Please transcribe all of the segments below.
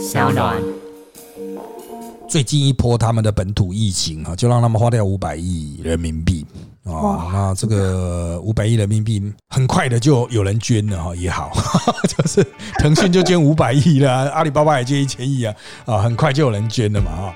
小暖。最近一波他们的本土疫情啊，就让他们花掉五百亿人民币啊。那这个五百亿人民币很快的就有人捐了哈，也好，就是腾讯就捐五百亿了，阿里巴巴也捐一千亿啊啊，很快就有人捐了嘛啊。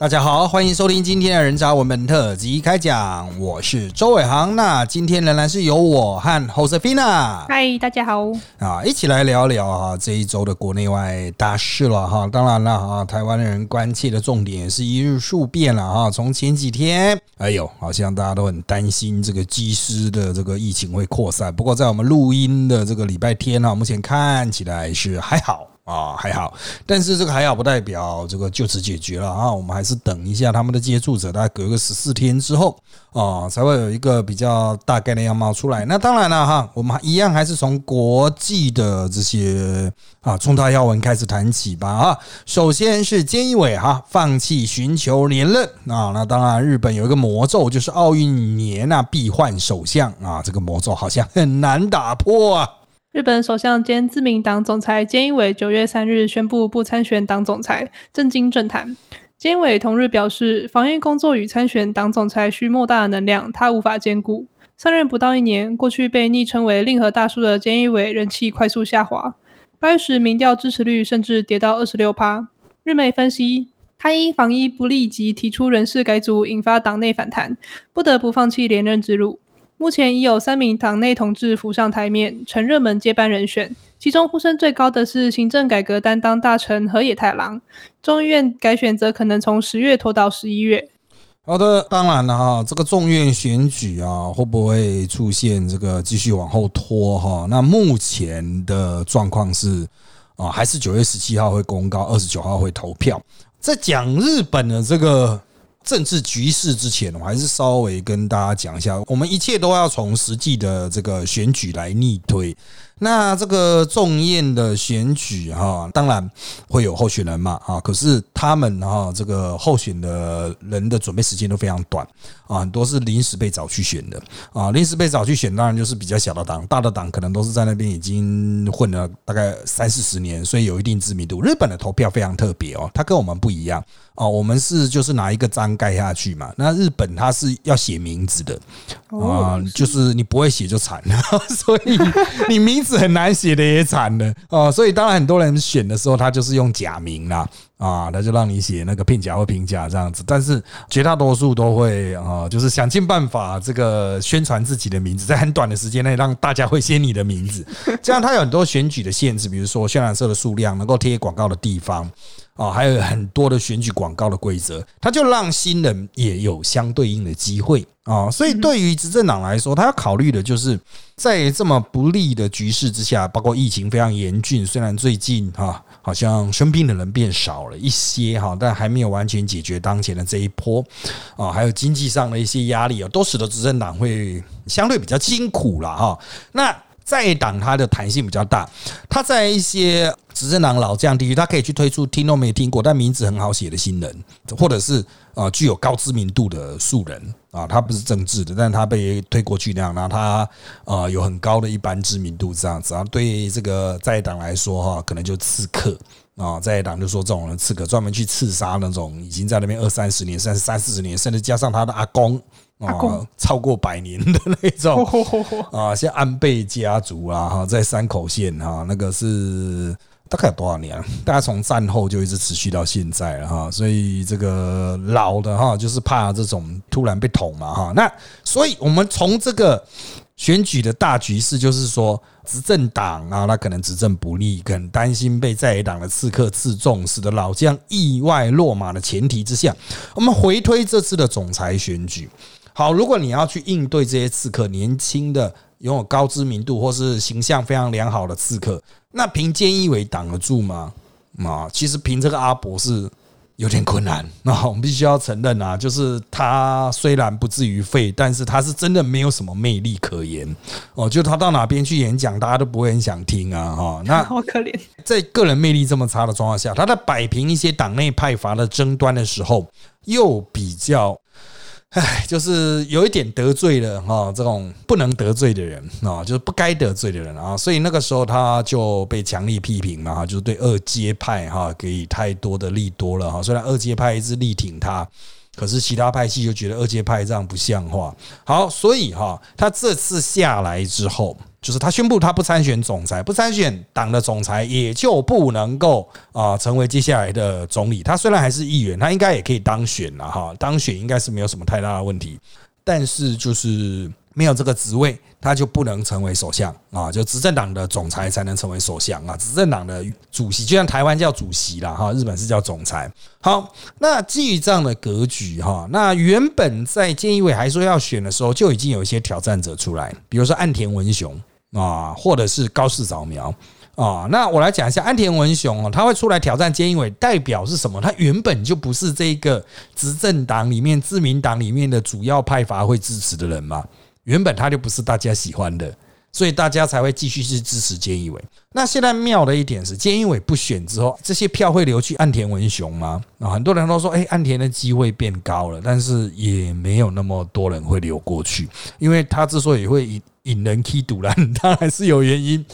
大家好，欢迎收听今天的人渣文本特辑开讲，我是周伟航。那今天仍然是由我和 Josefina，嗨，大家好啊，一起来聊聊啊这一周的国内外大事了哈。当然了啊，台湾人关切的重点也是一日数变了哈。从前几天，哎呦，好像大家都很担心这个机师的这个疫情会扩散。不过在我们录音的这个礼拜天呢，目前看起来是还好。啊，还好，但是这个还好不代表这个就此解决了啊，我们还是等一下他们的接触者，大概隔个十四天之后啊，才会有一个比较大概的样貌出来。那当然了哈，我们一样还是从国际的这些啊重大要闻开始谈起吧啊。首先是菅义伟哈放弃寻求连任啊，那当然日本有一个魔咒，就是奥运年啊必换首相啊，这个魔咒好像很难打破啊。日本首相兼自民党总裁菅义伟九月三日宣布不参选党总裁，震惊政坛。菅义伟同日表示，防疫工作与参选党总裁需莫大的能量，他无法兼顾。上任不到一年，过去被昵称为“令和大叔”的菅义伟人气快速下滑，八月时民调支持率甚至跌到二十六趴。日媒分析，他因防疫不力及提出人事改组，引发党内反弹，不得不放弃连任之路。目前已有三名党内同志浮上台面，成热门接班人选。其中呼声最高的是行政改革担当大臣河野太郎。众议院改选则可能从十月拖到十一月。好的，当然了哈，这个众院选举啊，会不会出现这个继续往后拖哈？那目前的状况是啊，还是九月十七号会公告，二十九号会投票。在讲日本的这个。政治局势之前，我还是稍微跟大家讲一下，我们一切都要从实际的这个选举来逆推。那这个众宴的选举哈，当然会有候选人嘛啊，可是他们哈这个候选的人的准备时间都非常短啊，很多是临时被找去选的啊，临时被找去选，当然就是比较小的党，大的党可能都是在那边已经混了大概三四十年，所以有一定知名度。日本的投票非常特别哦，它跟我们不一样哦，我们是就是拿一个章盖下去嘛，那日本它是要写名字的啊，就是你不会写就惨了，所以你名字。是很难写的也惨了哦，所以当然很多人选的时候，他就是用假名啦啊，他就让你写那个片假或平假这样子。但是绝大多数都会啊，就是想尽办法这个宣传自己的名字，在很短的时间内让大家会写你的名字。这样他有很多选举的限制，比如说渲染社的数量、能够贴广告的地方啊，还有很多的选举广告的规则，它就让新人也有相对应的机会。啊，所以对于执政党来说，他要考虑的就是在这么不利的局势之下，包括疫情非常严峻，虽然最近哈好像生病的人变少了一些哈，但还没有完全解决当前的这一波啊，还有经济上的一些压力啊，都使得执政党会相对比较辛苦了哈。那在党它的弹性比较大，它在一些执政党老将地区，它可以去推出听都没听过但名字很好写的新人，或者是啊具有高知名度的素人。啊，他不是政治的，但是他被推过去那样，然后他啊有很高的一般知名度这样子，然后对这个在党来说哈，可能就刺客啊，在党就说这种人刺客，专门去刺杀那种已经在那边二三十年、甚至三四十年，甚至加上他的阿公啊，超过百年的那种 啊，像安倍家族啊，哈，在山口县哈，那个是。大概有多少年？大概从战后就一直持续到现在了哈，所以这个老的哈，就是怕这种突然被捅嘛哈。那所以我们从这个选举的大局势，就是说执政党啊，他可能执政不利，很担心被在野党的刺客刺中，使得老将意外落马的前提之下，我们回推这次的总裁选举。好，如果你要去应对这些刺客，年轻的。拥有高知名度或是形象非常良好的刺客，那凭菅义伟挡得住吗？啊，其实凭这个阿伯是有点困难。那我们必须要承认啊，就是他虽然不至于废，但是他是真的没有什么魅力可言。哦，就他到哪边去演讲，大家都不会很想听啊。哈，那 好可怜。在个人魅力这么差的状况下，他在摆平一些党内派阀的争端的时候，又比较。唉，就是有一点得罪了哈，这种不能得罪的人啊，就是不该得罪的人啊，所以那个时候他就被强力批评嘛，就是对二阶派哈给予太多的利多了哈。虽然二阶派一直力挺他，可是其他派系就觉得二阶派这样不像话。好，所以哈，他这次下来之后。就是他宣布他不参选总裁，不参选党的总裁，也就不能够啊成为接下来的总理。他虽然还是议员，他应该也可以当选了哈，当选应该是没有什么太大的问题，但是就是没有这个职位，他就不能成为首相啊，就执政党的总裁才能成为首相啊，执政党的主席就像台湾叫主席了哈，日本是叫总裁。好，那基于这样的格局哈，那原本在菅义伟还说要选的时候，就已经有一些挑战者出来，比如说岸田文雄。啊，或者是高市早苗啊，那我来讲一下安田文雄哦，他会出来挑战菅义伟，代表是什么？他原本就不是这个执政党里面自民党里面的主要派阀会支持的人嘛，原本他就不是大家喜欢的，所以大家才会继续去支持菅义伟。那现在妙的一点是，菅义伟不选之后，这些票会流去岸田文雄吗？啊，很多人都说，哎，岸田的机会变高了，但是也没有那么多人会流过去，因为他之所以会。引人气堵拦，当然是有原因，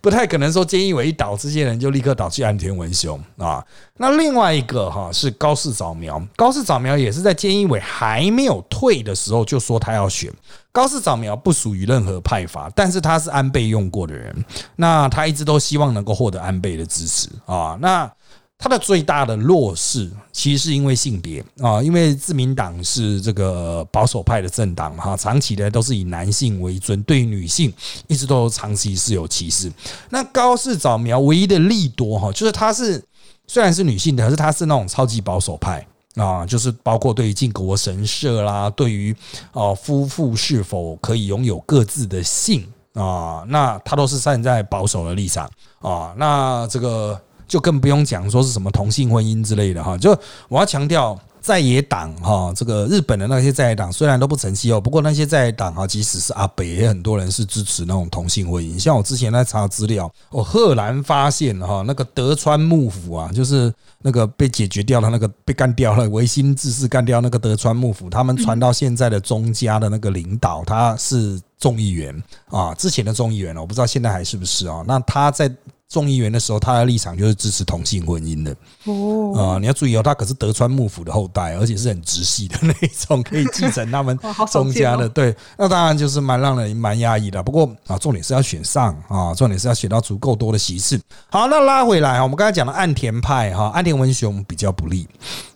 不太可能说菅义伟一倒，这些人就立刻倒去安田文雄啊。那另外一个哈是高市早苗，高市早苗也是在菅义伟还没有退的时候就说他要选。高市早苗不属于任何派阀，但是他是安倍用过的人，那他一直都希望能够获得安倍的支持啊。那他的最大的弱势，其实是因为性别啊，因为自民党是这个保守派的政党哈，长期的都是以男性为尊，对女性一直都长期是有歧视。那高市早苗唯一的利多哈，就是她是虽然是女性的，可是她是那种超级保守派啊，就是包括对于靖国神社啦，对于哦夫妇是否可以拥有各自的性啊，那他都是站在保守的立场啊，那这个。就更不用讲说是什么同性婚姻之类的哈，就我要强调在野党哈，这个日本的那些在野党虽然都不成气候，不过那些在野党哈，即使是阿北也很多人是支持那种同性婚姻。像我之前在查资料，我赫然发现哈，那个德川幕府啊，就是那个被解决掉了，那个被干掉了，维新志士干掉那个德川幕府，他们传到现在的中家的那个领导，他是众议员啊，之前的众议员我不知道现在还是不是啊？那他在。众议员的时候，他的立场就是支持同性婚姻的。哦，啊，你要注意哦，他可是德川幕府的后代，而且是很直系的那种，可以继承他们 宗家的。对，那当然就是蛮让人蛮压抑的。不过啊，重点是要选上啊，重点是要选到足够多的席次。好，那拉回来啊，我们刚才讲的岸田派哈，岸田文雄比较不利，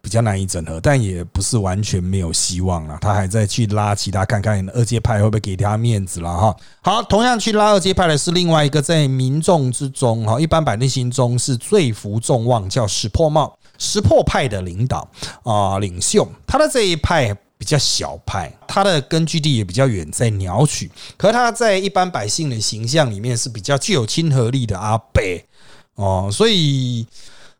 比较难以整合，但也不是完全没有希望了。他还在去拉其他看看二阶派会不会给他面子了哈。好，同样去拉二阶派的是另外一个在民众之中。哈，一般百姓心中是最服众望，叫石破破帽，石破派的领导啊，领袖。他的这一派比较小派，他的根据地也比较远，在鸟取。可他在一般百姓的形象里面是比较具有亲和力的阿北哦，所以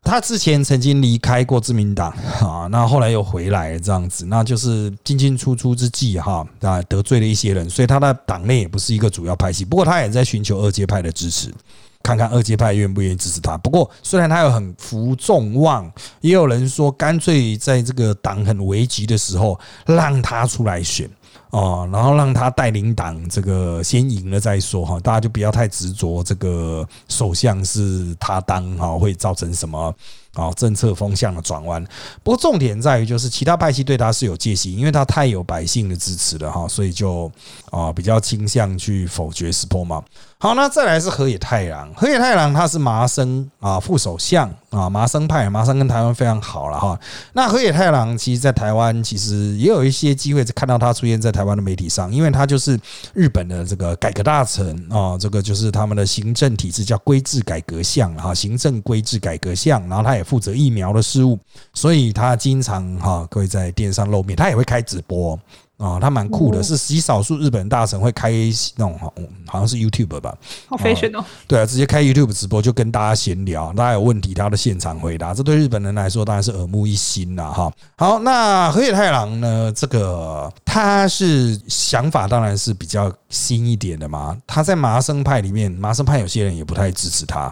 他之前曾经离开过自民党啊，那后来又回来这样子，那就是进进出出之际哈，啊得罪了一些人，所以他的党内也不是一个主要派系。不过他也在寻求二阶派的支持。看看二阶派愿不愿意支持他。不过，虽然他有很服众望，也有人说干脆在这个党很危急的时候让他出来选哦，然后让他带领党这个先赢了再说哈。大家就不要太执着这个首相是他当哈，会造成什么？啊，政策风向的转弯。不过重点在于，就是其他派系对他是有戒心，因为他太有百姓的支持了哈，所以就啊比较倾向去否决石破嘛。好，那再来是河野太郎。河野太郎他是麻生啊副首相啊，麻生派，麻生跟台湾非常好了哈。那河野太郎其实，在台湾其实也有一些机会看到他出现在台湾的媒体上，因为他就是日本的这个改革大臣啊，这个就是他们的行政体制叫规制改革项哈，行政规制改革项，然后他也。负责疫苗的事务，所以他经常哈会在电视上露面，他也会开直播啊，他蛮酷的，是极少数日本大神会开那种好像是 YouTube 吧，好 fashion 哦，对啊，直接开 YouTube 直播就跟大家闲聊，大家有问题他的现场回答，这对日本人来说当然是耳目一新了哈。好，那河野太郎呢，这个他是想法当然是比较新一点的嘛，他在麻生派里面，麻生派有些人也不太支持他。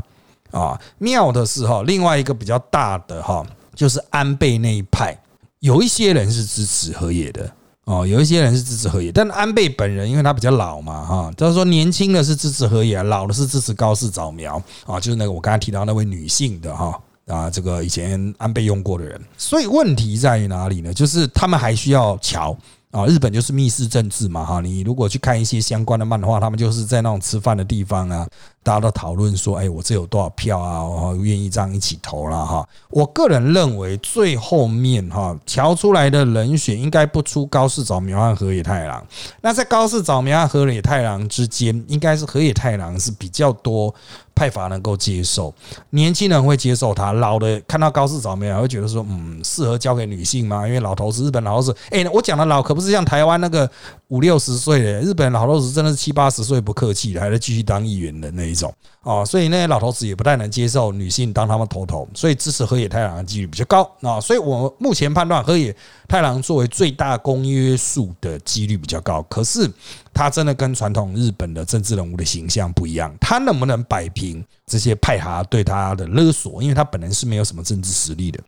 啊，妙的是哈，另外一个比较大的哈，就是安倍那一派，有一些人是支持河野的哦，有一些人是支持河野，但安倍本人因为他比较老嘛，哈，就是说年轻的是支持河野，老的是支持高市早苗啊，就是那个我刚才提到那位女性的哈啊，这个以前安倍用过的人，所以问题在于哪里呢？就是他们还需要瞧。啊，日本就是密室政治嘛，哈，你如果去看一些相关的漫画，他们就是在那种吃饭的地方啊，大家都讨论说，哎，我这有多少票啊，我愿意这样一起投了哈。我个人认为最后面哈调出来的人选应该不出高市早苗和河野太郎，那在高市早苗和河野太郎之间，应该是河野太郎是比较多。派阀能够接受，年轻人会接受他，老的看到高市早苗会觉得说，嗯，适合交给女性吗？因为老头子，日本老头子，哎，我讲的老可不是像台湾那个五六十岁的，日本老头子真的是七八十岁不客气的，还在继续当议员的那一种啊，所以那些老头子也不太能接受女性当他们头头，所以支持河野太郎的几率比较高啊，所以我目前判断河野太郎作为最大公约数的几率比较高，可是。他真的跟传统日本的政治人物的形象不一样，他能不能摆平这些派阀对他的勒索？因为他本人是没有什么政治实力的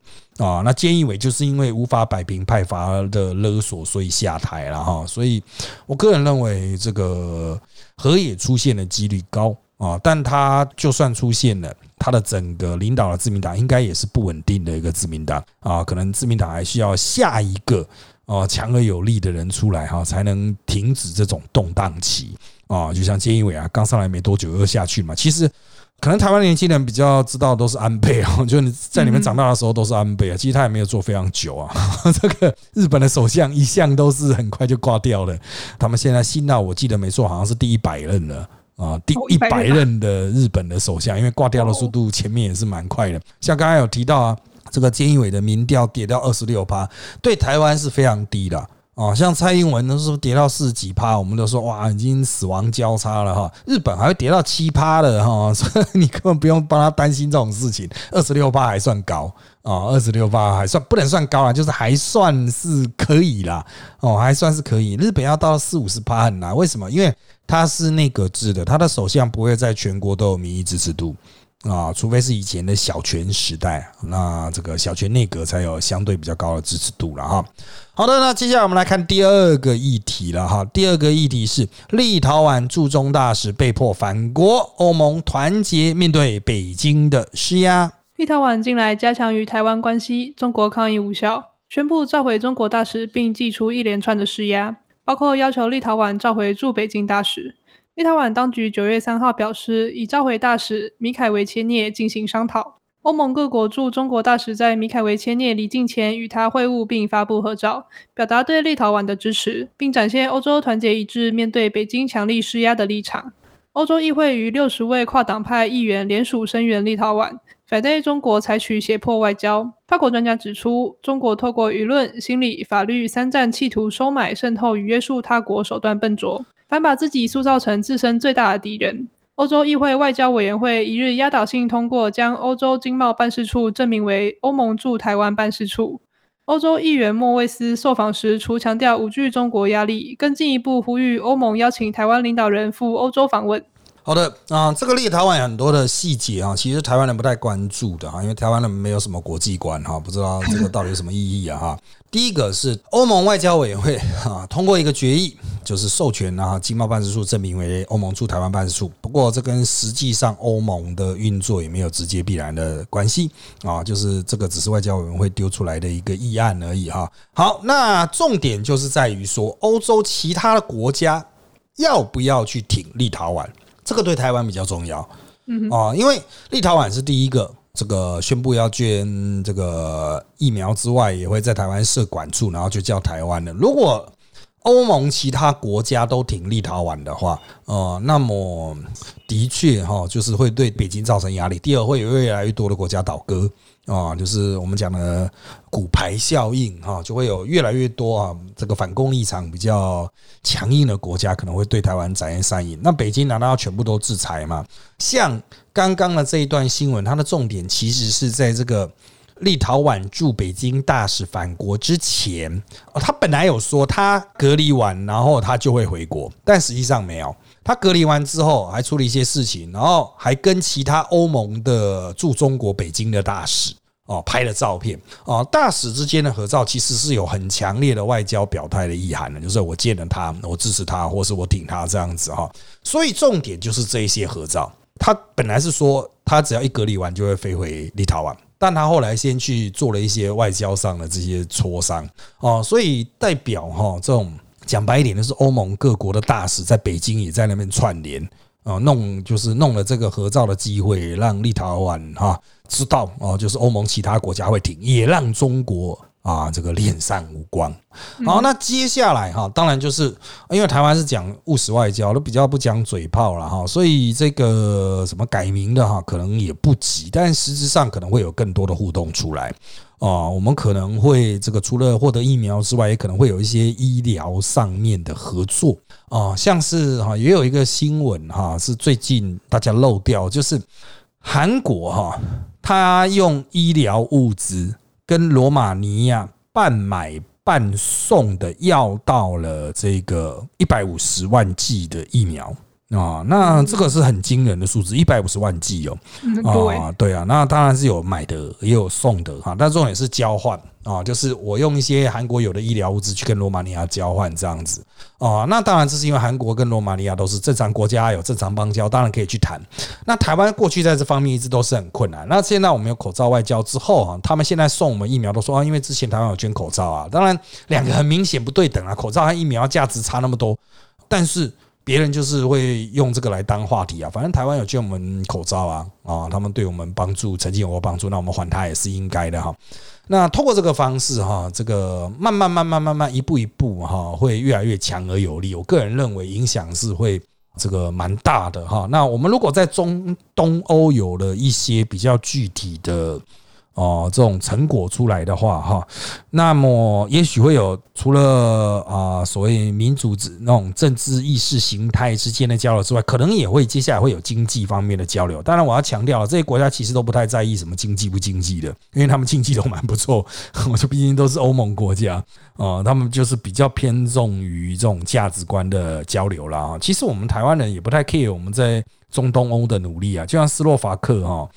啊。那菅义伟就是因为无法摆平派阀的勒索，所以下台了哈。所以我个人认为，这个河野出现的几率高啊，但他就算出现了，他的整个领导的自民党应该也是不稳定的一个自民党啊，可能自民党还需要下一个。哦，强而有力的人出来哈，才能停止这种动荡期啊！就像菅义伟啊，刚上来没多久又下去嘛。其实可能台湾年轻人比较知道都是安倍啊，就你在里面长大的时候都是安倍啊。其实他也没有做非常久啊。这个日本的首相一向都是很快就挂掉了。他们现在新到我记得没错，好像是第一百任了啊，第一百任的日本的首相，因为挂掉的速度前面也是蛮快的。像刚才有提到啊。这个菅义伟的民调跌到二十六趴，对台湾是非常低的哦。像蔡英文都是跌到四十几趴，我们都说哇，已经死亡交叉了哈。日本还会跌到七趴的哈，所以你根本不用帮他担心这种事情。二十六趴还算高啊，二十六趴还算不能算高啊，就是还算是可以啦哦，还算是可以。日本要到四五十趴很难，为什么？因为他是内阁制的，他的首相不会在全国都有民意支持度。啊，除非是以前的小泉时代，那这个小泉内阁才有相对比较高的支持度了哈。好的，那接下来我们来看第二个议题了哈。第二个议题是立陶宛驻中大使被迫返国，欧盟团结面对北京的施压。立陶宛近来加强与台湾关系，中国抗议无效，宣布召回中国大使，并祭出一连串的施压，包括要求立陶宛召回驻北京大使。立陶宛当局九月三号表示，已召回大使米凯维切涅进行商讨。欧盟各国驻中国大使在米凯维切涅离境前与他会晤，并发布合照，表达对立陶宛的支持，并展现欧洲团结一致面对北京强力施压的立场。欧洲议会与六十位跨党派议员联署声援立陶宛，反对中国采取胁迫外交。法国专家指出，中国透过舆论、心理、法律三战，企图收买、渗透与约束他国，手段笨拙。反把自己塑造成自身最大的敌人。欧洲议会外交委员会一日压倒性通过，将欧洲经贸办事处证明为欧盟驻台湾办事处。欧洲议员莫维斯受访时，除强调无惧中国压力，更进一步呼吁欧盟邀请台湾领导人赴欧洲访问。好的啊，这个立陶宛很多的细节啊，其实台湾人不太关注的啊，因为台湾人没有什么国际观哈，不知道这个到底有什么意义啊哈。第一个是欧盟外交委员会啊通过一个决议，就是授权啊经贸办事处证明为欧盟驻台湾办事处。不过这跟实际上欧盟的运作也没有直接必然的关系啊，就是这个只是外交委员会丢出来的一个议案而已哈。好，那重点就是在于说，欧洲其他的国家要不要去挺立陶宛？这个对台湾比较重要，嗯哦，因为立陶宛是第一个这个宣布要捐这个疫苗之外，也会在台湾设管处，然后就叫台湾的。如果欧盟其他国家都挺立陶宛的话，呃，那么的确哈，就是会对北京造成压力。第二，会有越来越多的国家倒戈。啊，就是我们讲的骨牌效应哈，就会有越来越多啊，这个反攻立场比较强硬的国家可能会对台湾展现善意。那北京难道要全部都制裁吗？像刚刚的这一段新闻，它的重点其实是在这个立陶宛驻北京大使返国之前，哦他本来有说他隔离完，然后他就会回国，但实际上没有。他隔离完之后，还出了一些事情，然后还跟其他欧盟的驻中国北京的大使哦拍了照片哦，大使之间的合照其实是有很强烈的外交表态的意涵的，就是我见了他，我支持他，或是我挺他这样子哈。所以重点就是这一些合照。他本来是说他只要一隔离完就会飞回立陶宛，但他后来先去做了一些外交上的这些磋商哦，所以代表哈这种讲白一点，就是欧盟各国的大使在北京也在那边串联。啊，弄就是弄了这个合照的机会，让立陶宛哈知道哦，就是欧盟其他国家会停，也让中国啊这个脸上无光。好，那接下来哈，当然就是因为台湾是讲务实外交，都比较不讲嘴炮了哈，所以这个什么改名的哈，可能也不急，但实质上可能会有更多的互动出来。啊，我们可能会这个除了获得疫苗之外，也可能会有一些医疗上面的合作啊，像是哈，也有一个新闻哈，是最近大家漏掉，就是韩国哈，他用医疗物资跟罗马尼亚半买半送的要到了这个一百五十万剂的疫苗。啊，那这个是很惊人的数字，一百五十万剂哦。啊，对啊，那当然是有买的，也有送的哈。但重点是交换啊，就是我用一些韩国有的医疗物资去跟罗马尼亚交换这样子啊。那当然这是因为韩国跟罗马尼亚都是正常国家，有正常邦交，当然可以去谈。那台湾过去在这方面一直都是很困难。那现在我们有口罩外交之后啊，他们现在送我们疫苗都说啊，因为之前台湾有捐口罩啊。当然两个很明显不对等啊，口罩和疫苗价值差那么多，但是。别人就是会用这个来当话题啊，反正台湾有捐我们口罩啊，啊，他们对我们帮助曾经有过帮助，那我们还他也是应该的哈。那通过这个方式哈，这个慢慢慢慢慢慢一步一步哈，会越来越强而有力。我个人认为影响是会这个蛮大的哈。那我们如果在中东欧有了一些比较具体的。哦，这种成果出来的话，哈，那么也许会有除了啊所谓民主之那种政治意识形态之间的交流之外，可能也会接下来会有经济方面的交流。当然，我要强调，这些国家其实都不太在意什么经济不经济的，因为他们经济都蛮不错。我说，毕竟都是欧盟国家啊，他们就是比较偏重于这种价值观的交流啦。其实我们台湾人也不太 care 我们在中东欧的努力啊，就像斯洛伐克哈。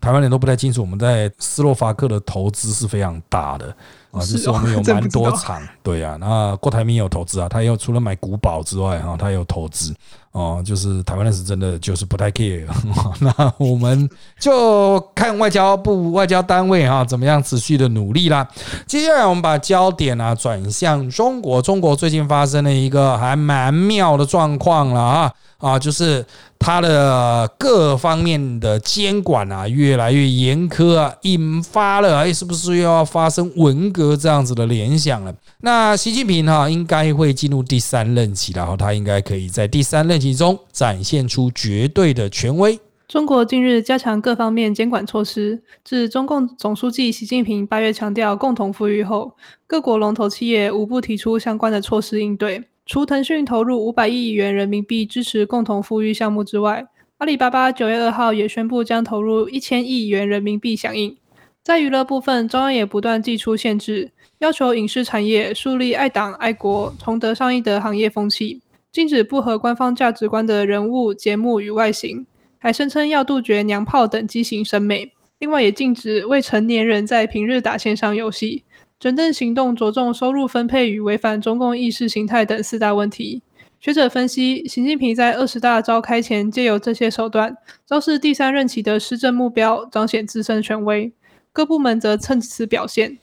台湾人都不太清楚，我们在斯洛伐克的投资是非常大的啊，就是我们有蛮多厂，对啊，那郭台铭有投资啊，他有除了买古堡之外哈，他有投资哦，就是台湾人是真的就是不太 care，那我们就看外交部外交单位哈怎么样持续的努力啦。接下来我们把焦点啊转向中国，中国最近发生了一个还蛮妙的状况了啊啊，就是。它的各方面的监管啊，越来越严苛啊，引发了哎，是不是又要发生文革这样子的联想了？那习近平哈应该会进入第三任期，然后他应该可以在第三任期中展现出绝对的权威。中国近日加强各方面监管措施，自中共总书记习近平八月强调共同富裕后，各国龙头企业无不提出相关的措施应对。除腾讯投入五百亿元人民币支持共同富裕项目之外，阿里巴巴九月二号也宣布将投入一千亿元人民币响应。在娱乐部分，中央也不断祭出限制，要求影视产业树立爱党爱国、崇德尚义的行业风气，禁止不合官方价值观的人物、节目与外形，还声称要杜绝娘炮等畸形审美。另外，也禁止未成年人在平日打线上游戏。整顿行动着重收入分配与违反中共意识形态等四大问题。学者分析，习近平在二十大召开前，借由这些手段，昭示第三任期的施政目标，彰显自身权威。各部门则趁此表现。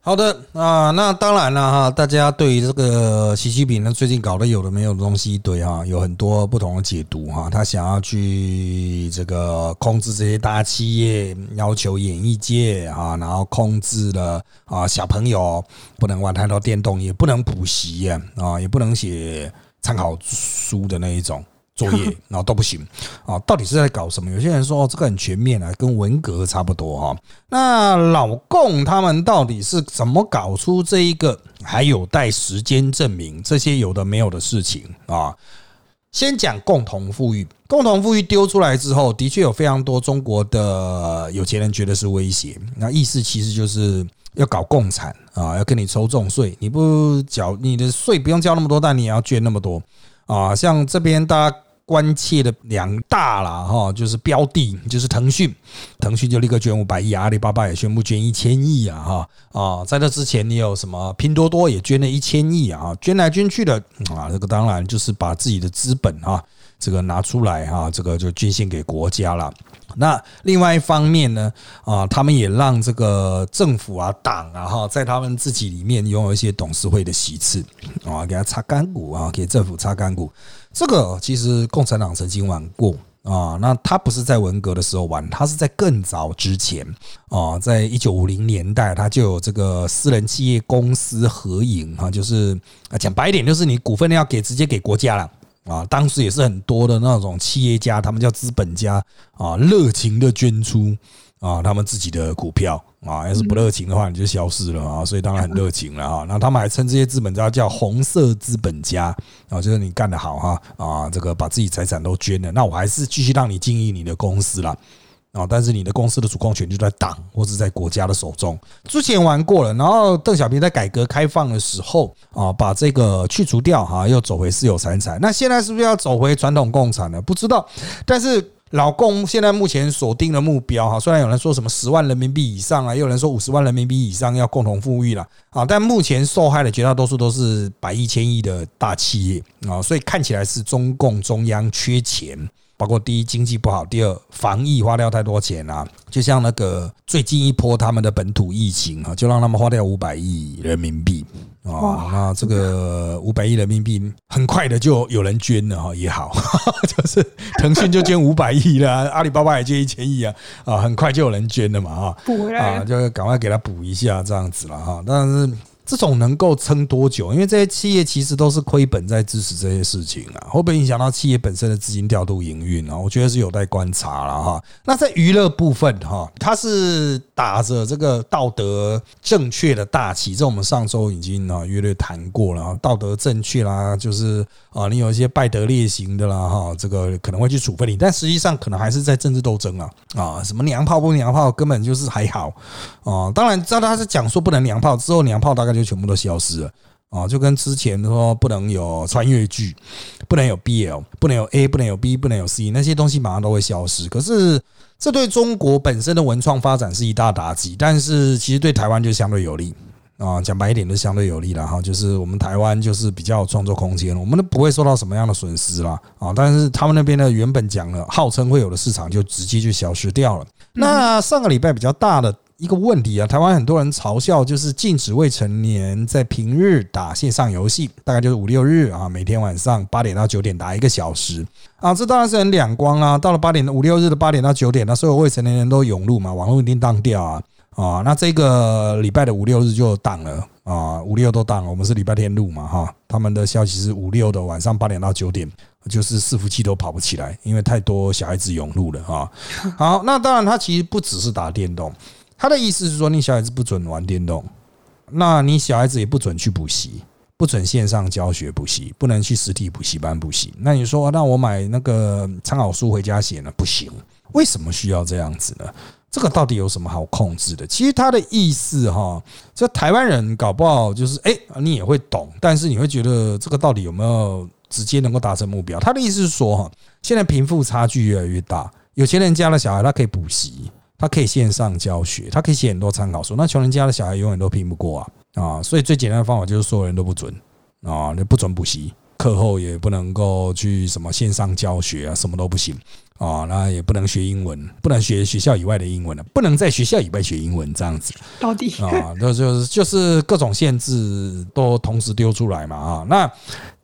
好的啊，那当然了哈，大家对于这个习近平呢，最近搞的有的没有的东西一堆哈，有很多不同的解读哈。他想要去这个控制这些大企业，要求演艺界啊，然后控制了啊小朋友不能玩太多电动，也不能补习啊，也不能写参考书的那一种。作业 然后都不行啊，到底是在搞什么？有些人说哦这个很全面啊，跟文革差不多哈。那老共他们到底是怎么搞出这一个？还有待时间证明这些有的没有的事情啊。先讲共同富裕，共同富裕丢出来之后，的确有非常多中国的有钱人觉得是威胁。那意思其实就是要搞共产啊，要跟你抽重税，你不缴你的税不用交那么多，但你也要捐那么多啊。像这边大家。关切的两大啦，哈，就是标的，就是腾讯，腾讯就立刻捐五百亿，阿里巴巴也宣布捐一千亿啊，哈啊，在这之前你有什么拼多多也捐了一千亿啊，捐来捐去的啊，这个当然就是把自己的资本啊，这个拿出来哈，这个就捐献给国家了。那另外一方面呢，啊，他们也让这个政府啊、党啊，哈，在他们自己里面拥有一些董事会的席次啊，给他擦干股啊，给政府擦干股。这个其实共产党曾经玩过啊，那他不是在文革的时候玩，他是在更早之前啊，在一九五零年代，他就有这个私人企业公司合营啊，就是啊，讲白一点，就是你股份要给直接给国家了。啊，当时也是很多的那种企业家，他们叫资本家啊，热情的捐出啊，他们自己的股票啊，要是不热情的话，你就消失了啊，所以当然很热情了啊。那他们还称这些资本家叫红色资本家啊，就是你干得好哈啊，这个把自己财产都捐了，那我还是继续让你经营你的公司了。啊！但是你的公司的主控权就在党或者在国家的手中。之前玩过了，然后邓小平在改革开放的时候啊，把这个去除掉哈，又走回私有财产。那现在是不是要走回传统共产呢？不知道。但是老共现在目前锁定的目标哈，虽然有人说什么十万人民币以上啊，也有人说五十万人民币以上要共同富裕了啊，但目前受害的绝大多数都是百亿、千亿的大企业啊，所以看起来是中共中央缺钱。包括第一经济不好，第二防疫花掉太多钱啊，就像那个最近一波他们的本土疫情啊，就让他们花掉五百亿人民币啊。那这个五百亿人民币很快的就有人捐了哈，也好，就是腾讯就捐五百亿了，阿里巴巴也捐一千亿啊啊，很快就有人捐了嘛哈，补回来啊，就赶快给他补一下这样子了哈，但是。这种能够撑多久？因为这些企业其实都是亏本在支持这些事情啊，会不会影响到企业本身的资金调度营运啊？我觉得是有待观察了哈。那在娱乐部分哈，它是打着这个道德正确的大旗，这我们上周已经啊约略谈过了。道德正确啦，就是啊，你有一些败德劣行的啦哈，这个可能会去处分你，但实际上可能还是在政治斗争啊啊，什么娘炮不娘炮，根本就是还好啊。当然，知道他是讲说不能娘炮之后，娘炮大概。就全部都消失了啊！就跟之前说不能有穿越剧，不能有 BL，不能有 A，不能有 B，不能有 C，那些东西马上都会消失。可是这对中国本身的文创发展是一大打击，但是其实对台湾就相对有利啊。讲白一点，就相对有利了哈。就是我们台湾就是比较有创作空间，我们都不会受到什么样的损失啦啊。但是他们那边的原本讲了号称会有的市场，就直接就消失掉了。那上个礼拜比较大的。一个问题啊，台湾很多人嘲笑，就是禁止未成年在平日打线上游戏，大概就是五六日啊，每天晚上八点到九点打一个小时啊，这当然是很两光啊。到了八点五六日的八点到九点，那所有未成年人都涌入嘛，网络一定当掉啊啊。那这个礼拜的五六日就挡了啊，五六都当了。我们是礼拜天录嘛哈，他们的消息是五六的晚上八点到九点，就是伺服器都跑不起来，因为太多小孩子涌入了啊。好，那当然他其实不只是打电动。他的意思是说，你小孩子不准玩电动，那你小孩子也不准去补习，不准线上教学补习，不能去实体补习班补习。那你说，那我买那个参考书回家写呢？不行，为什么需要这样子呢？这个到底有什么好控制的？其实他的意思哈，这台湾人搞不好就是，哎，你也会懂，但是你会觉得这个到底有没有直接能够达成目标？他的意思是说，哈，现在贫富差距越来越大，有钱人家的小孩他可以补习。他可以线上教学，他可以写很多参考书。那穷人家的小孩永远都拼不过啊啊！所以最简单的方法就是所有人都不准啊，你不准补习，课后也不能够去什么线上教学啊，什么都不行啊。那也不能学英文，不能学学校以外的英文了，不能在学校以外学英文这样子。到底啊，那就是就是各种限制都同时丢出来嘛啊那。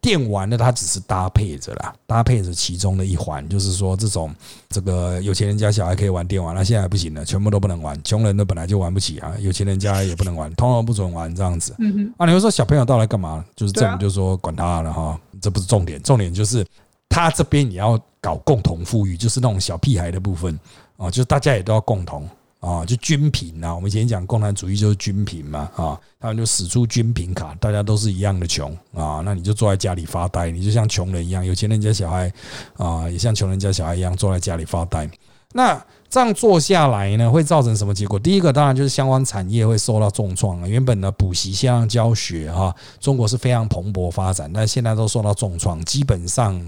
电玩呢，它只是搭配着啦，搭配着其中的一环，就是说这种这个有钱人家小孩可以玩电玩，那现在不行了，全部都不能玩，穷人的本来就玩不起啊，有钱人家也不能玩，通通不准玩这样子。啊，你会说小朋友到来干嘛？就是政府就说管他了哈，这不是重点，重点就是他这边也要搞共同富裕，就是那种小屁孩的部分啊，就是大家也都要共同。啊，就均贫啊！我们以前讲共产主义就是均贫嘛，啊，他们就使出均贫卡，大家都是一样的穷啊，那你就坐在家里发呆，你就像穷人一样，有钱人家小孩啊，也像穷人家小孩一样坐在家里发呆。那这样做下来呢，会造成什么结果？第一个当然就是相关产业会受到重创啊。原本的补习线上教学哈，中国是非常蓬勃发展，但现在都受到重创，基本上。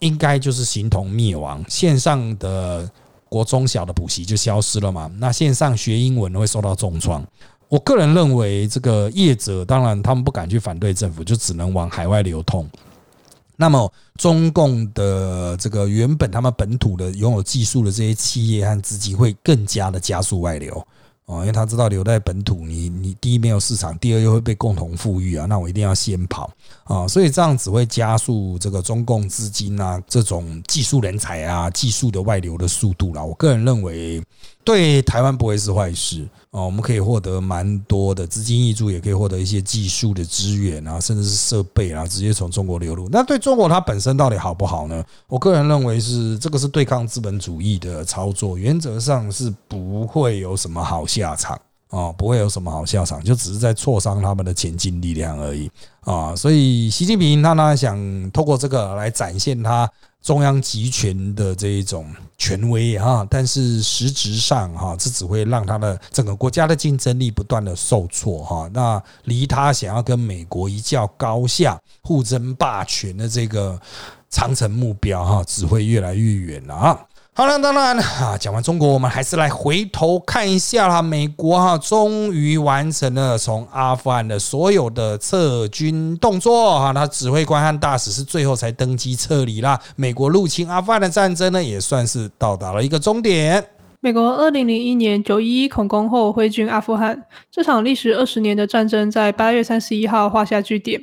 应该就是形同灭亡，线上的国中小的补习就消失了嘛，那线上学英文会受到重创。我个人认为，这个业者当然他们不敢去反对政府，就只能往海外流通。那么，中共的这个原本他们本土的拥有技术的这些企业和资金会更加的加速外流。哦，因为他知道留在本土，你你第一没有市场，第二又会被共同富裕啊，那我一定要先跑啊，所以这样只会加速这个中共资金啊这种技术人才啊技术的外流的速度啦。我个人认为，对台湾不会是坏事哦，我们可以获得蛮多的资金益助，也可以获得一些技术的资源啊，甚至是设备啊，直接从中国流入。那对中国它本身到底好不好呢？我个人认为是这个是对抗资本主义的操作，原则上是不会有什么好。下场啊，不会有什么好下场，就只是在挫伤他们的前进力量而已啊。所以习近平他呢想透过这个来展现他中央集权的这一种权威啊，但是实质上哈，这只会让他的整个国家的竞争力不断的受挫哈。那离他想要跟美国一较高下、互争霸权的这个长城目标哈，只会越来越远了啊。好了，当然啊，讲完中国，我们还是来回头看一下啦。美国哈，终于完成了从阿富汗的所有的撤军动作哈，他指挥官和大使是最后才登机撤离啦。美国入侵阿富汗的战争呢，也算是到达了一个终点。美国二零零一年九一一恐攻后挥军阿富汗，这场历时二十年的战争在八月三十一号画下句点。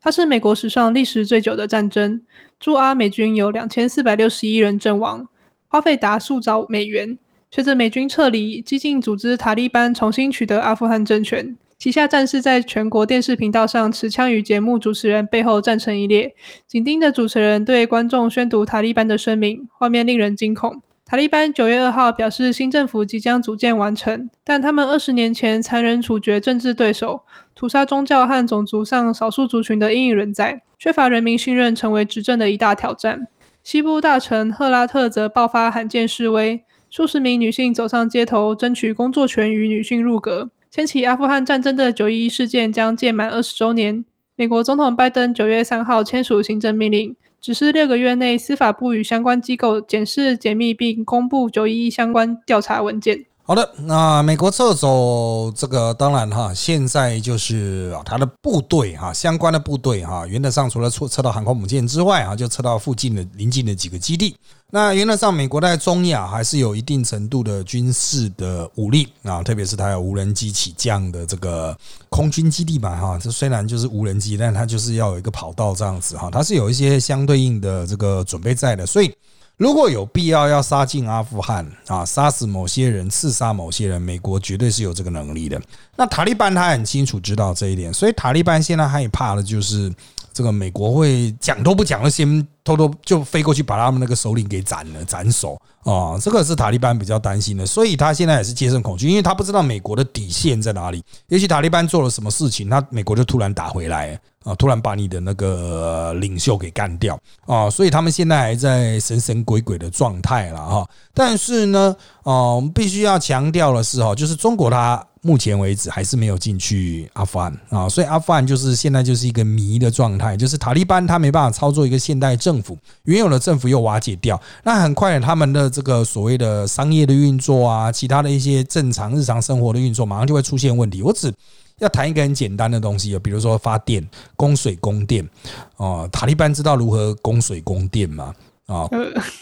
它是美国史上历时最久的战争，驻阿美军有两千四百六十一人阵亡。花费达数兆美元。随着美军撤离，激进组织塔利班重新取得阿富汗政权，旗下战士在全国电视频道上持枪与节目主持人背后站成一列，紧盯着主持人对观众宣读塔利班的声明，画面令人惊恐。塔利班九月二号表示，新政府即将组建完成，但他们二十年前残忍处决政治对手，屠杀宗教和种族上少数族群的阴影仍在，缺乏人民信任成为执政的一大挑战。西部大臣赫拉特则爆发罕见示威，数十名女性走上街头争取工作权与女性入阁。掀起阿富汗战争的九一一事件将届满二十周年。美国总统拜登九月三号签署行政命令，指示六个月内司法部与相关机构检视、解密并公布九一一相关调查文件。好的，那美国撤走这个，当然哈，现在就是啊，他的部队哈，相关的部队哈，原则上除了撤撤到航空母舰之外啊，就撤到附近的邻近的几个基地。那原则上，美国在中亚还是有一定程度的军事的武力啊，特别是它有无人机起降的这个空军基地嘛哈。这虽然就是无人机，但它就是要有一个跑道这样子哈，它是有一些相对应的这个准备在的，所以。如果有必要要杀进阿富汗啊，杀死某些人，刺杀某些人，美国绝对是有这个能力的。那塔利班他很清楚知道这一点，所以塔利班现在害怕的就是这个美国会讲都不讲了，先偷偷就飞过去把他们那个首领给斩了，斩首啊！这个是塔利班比较担心的，所以他现在也是戒慎恐惧，因为他不知道美国的底线在哪里。也许塔利班做了什么事情，那美国就突然打回来。啊！突然把你的那个领袖给干掉啊！所以他们现在还在神神鬼鬼的状态了哈。但是呢，啊，我们必须要强调的是哈，就是中国它目前为止还是没有进去阿富汗啊，所以阿富汗就是现在就是一个迷的状态，就是塔利班他没办法操作一个现代政府，原有的政府又瓦解掉，那很快他们的这个所谓的商业的运作啊，其他的一些正常日常生活的运作，马上就会出现问题。我只要谈一个很简单的东西啊，比如说发电、供水、供电哦。塔利班知道如何供水供电吗？啊，